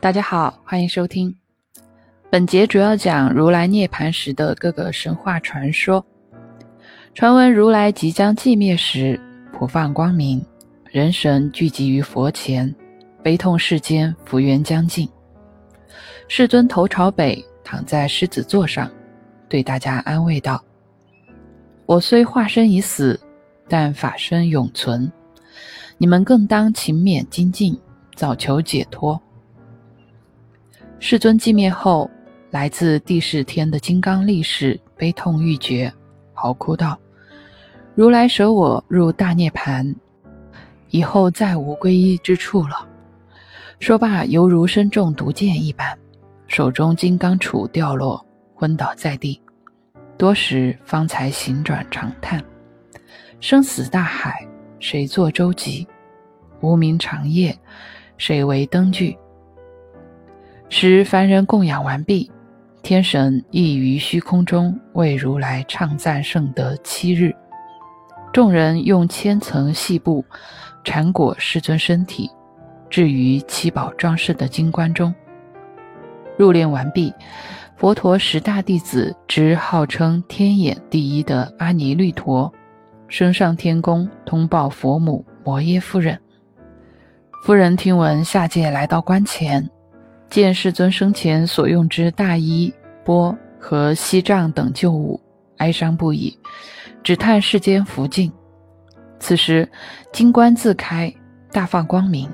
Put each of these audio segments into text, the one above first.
大家好，欢迎收听。本节主要讲如来涅盘时的各个神话传说。传闻如来即将寂灭时，普放光明，人神聚集于佛前，悲痛世间，福缘将尽。世尊头朝北，躺在狮子座上，对大家安慰道：“我虽化身已死，但法身永存，你们更当勤勉精进，早求解脱。”世尊寂灭后，来自地势天的金刚力士悲痛欲绝，嚎哭道：“如来舍我入大涅盘，以后再无皈依之处了。”说罢，犹如身中毒箭一般，手中金刚杵掉落，昏倒在地。多时方才醒转，长叹：“生死大海，谁作舟楫？无名长夜，谁为灯具？”时凡人供养完毕，天神亦于虚空中为如来唱赞圣德七日。众人用千层细布缠裹世尊身体，置于七宝装饰的金棺中。入殓完毕，佛陀十大弟子之号称天眼第一的阿尼律陀，升上天宫通报佛母摩耶夫人。夫人听闻下界来到棺前。见世尊生前所用之大衣钵和锡杖等旧物，哀伤不已，只叹世间福尽。此时金棺自开，大放光明，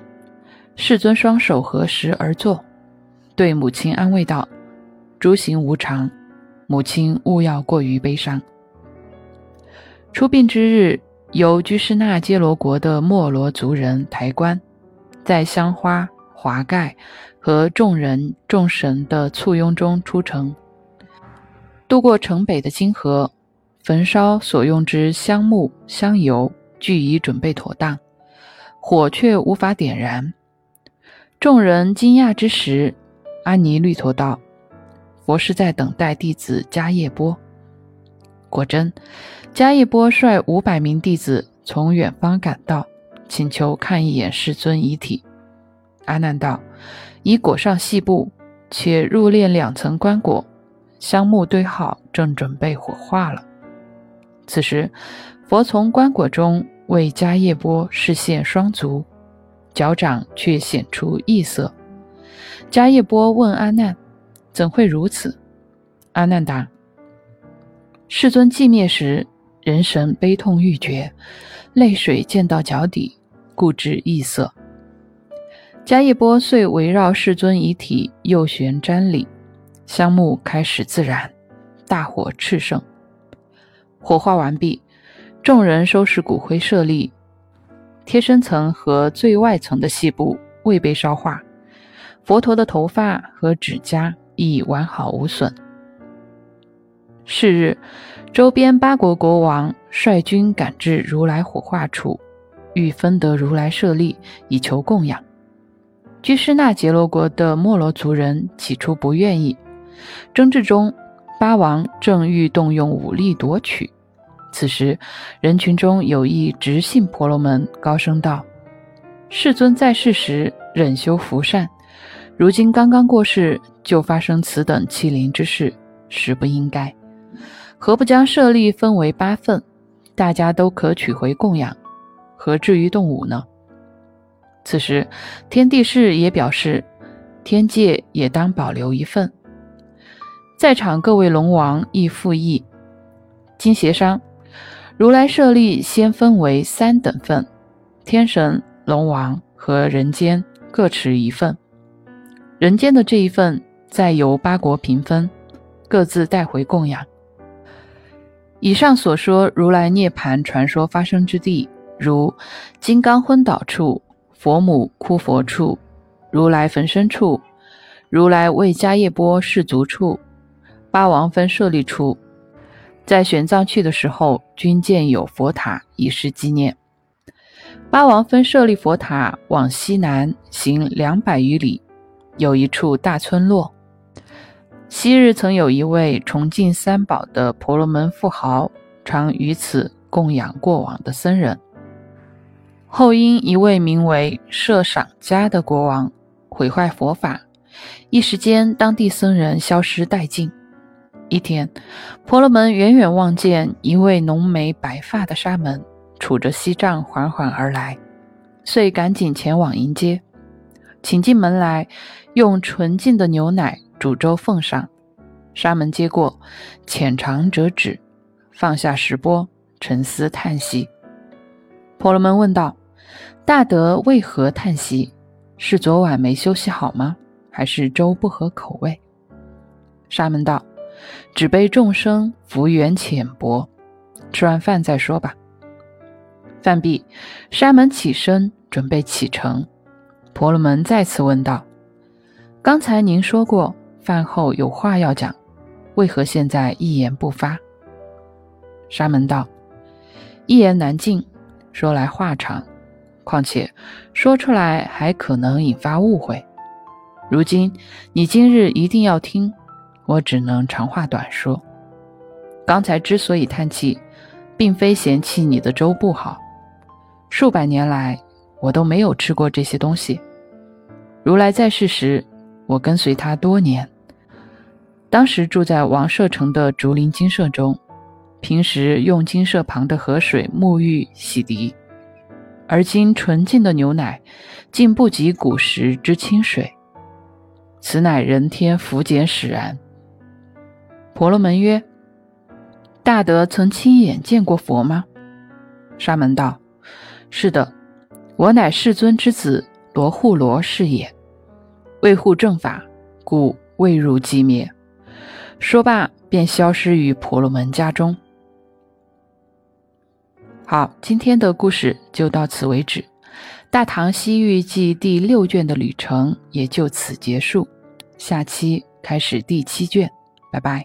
世尊双手合十而坐，对母亲安慰道：“诸行无常，母亲勿要过于悲伤。”出殡之日，由居士那揭罗国的莫罗族人抬棺，在香花。华盖和众人众神的簇拥中出城，渡过城北的金河，焚烧所用之香木香油，俱已准备妥当，火却无法点燃。众人惊讶之时，阿尼律陀道：“佛是在等待弟子迦叶波。”果真，迦叶波率五百名弟子从远方赶到，请求看一眼世尊遗体。阿难道：“已裹上细布，且入殓两层棺椁，香木堆好，正准备火化了。”此时，佛从棺椁中为迦叶波示现双足，脚掌却显出异色。迦叶波问阿难：“怎会如此？”阿难答：“世尊寂灭时，人神悲痛欲绝，泪水溅到脚底，故知异色。”迦叶波遂围绕世尊遗体右旋瞻礼，香木开始自燃，大火炽盛。火化完毕，众人收拾骨灰舍利，贴身层和最外层的细布未被烧化，佛陀的头发和指甲亦完好无损。是日，周边八国国王率军赶至如来火化处，欲分得如来舍利，以求供养。居士那杰罗国的莫罗族人起初不愿意，争执中，八王正欲动用武力夺取。此时，人群中有一直信婆罗门高声道：“世尊在世时忍修福善，如今刚刚过世，就发生此等欺凌之事，实不应该。何不将舍利分为八份，大家都可取回供养？何至于动武呢？”此时，天地士也表示，天界也当保留一份。在场各位龙王亦附议，经协商，如来舍利先分为三等份，天神、龙王和人间各持一份。人间的这一份，再由八国平分，各自带回供养。以上所说如来涅盘传说发生之地，如金刚昏倒处。佛母哭佛处，如来焚身处，如来为迦叶波示足处，八王分舍利处，在玄奘去的时候，均建有佛塔以示纪念。八王分舍利佛塔往西南行两百余里，有一处大村落。昔日曾有一位崇敬三宝的婆罗门富豪，常于此供养过往的僧人。后因一位名为摄赏迦的国王毁坏佛法，一时间，当地僧人消失殆尽。一天，婆罗门远远望见一位浓眉白发的沙门，杵着锡杖缓缓而来，遂赶紧前往迎接，请进门来，用纯净的牛奶煮粥奉上。沙门接过，浅尝辄止，放下石钵，沉思叹息。婆罗门问道：“大德为何叹息？是昨晚没休息好吗？还是粥不合口味？”沙门道：“只悲众生福缘浅薄，吃完饭再说吧。”饭毕，沙门起身准备启程。婆罗门再次问道：“刚才您说过饭后有话要讲，为何现在一言不发？”沙门道：“一言难尽。”说来话长，况且说出来还可能引发误会。如今你今日一定要听，我只能长话短说。刚才之所以叹气，并非嫌弃你的粥不好，数百年来我都没有吃过这些东西。如来在世时，我跟随他多年，当时住在王舍城的竹林精舍中。平时用金舍旁的河水沐浴洗涤，而今纯净的牛奶竟不及古时之清水，此乃人天福俭使然。婆罗门曰：“大德曾亲眼见过佛吗？”沙门道：“是的，我乃世尊之子罗护罗是也。为护正法，故未入寂灭。”说罢，便消失于婆罗门家中。好，今天的故事就到此为止，《大唐西域记》第六卷的旅程也就此结束，下期开始第七卷，拜拜。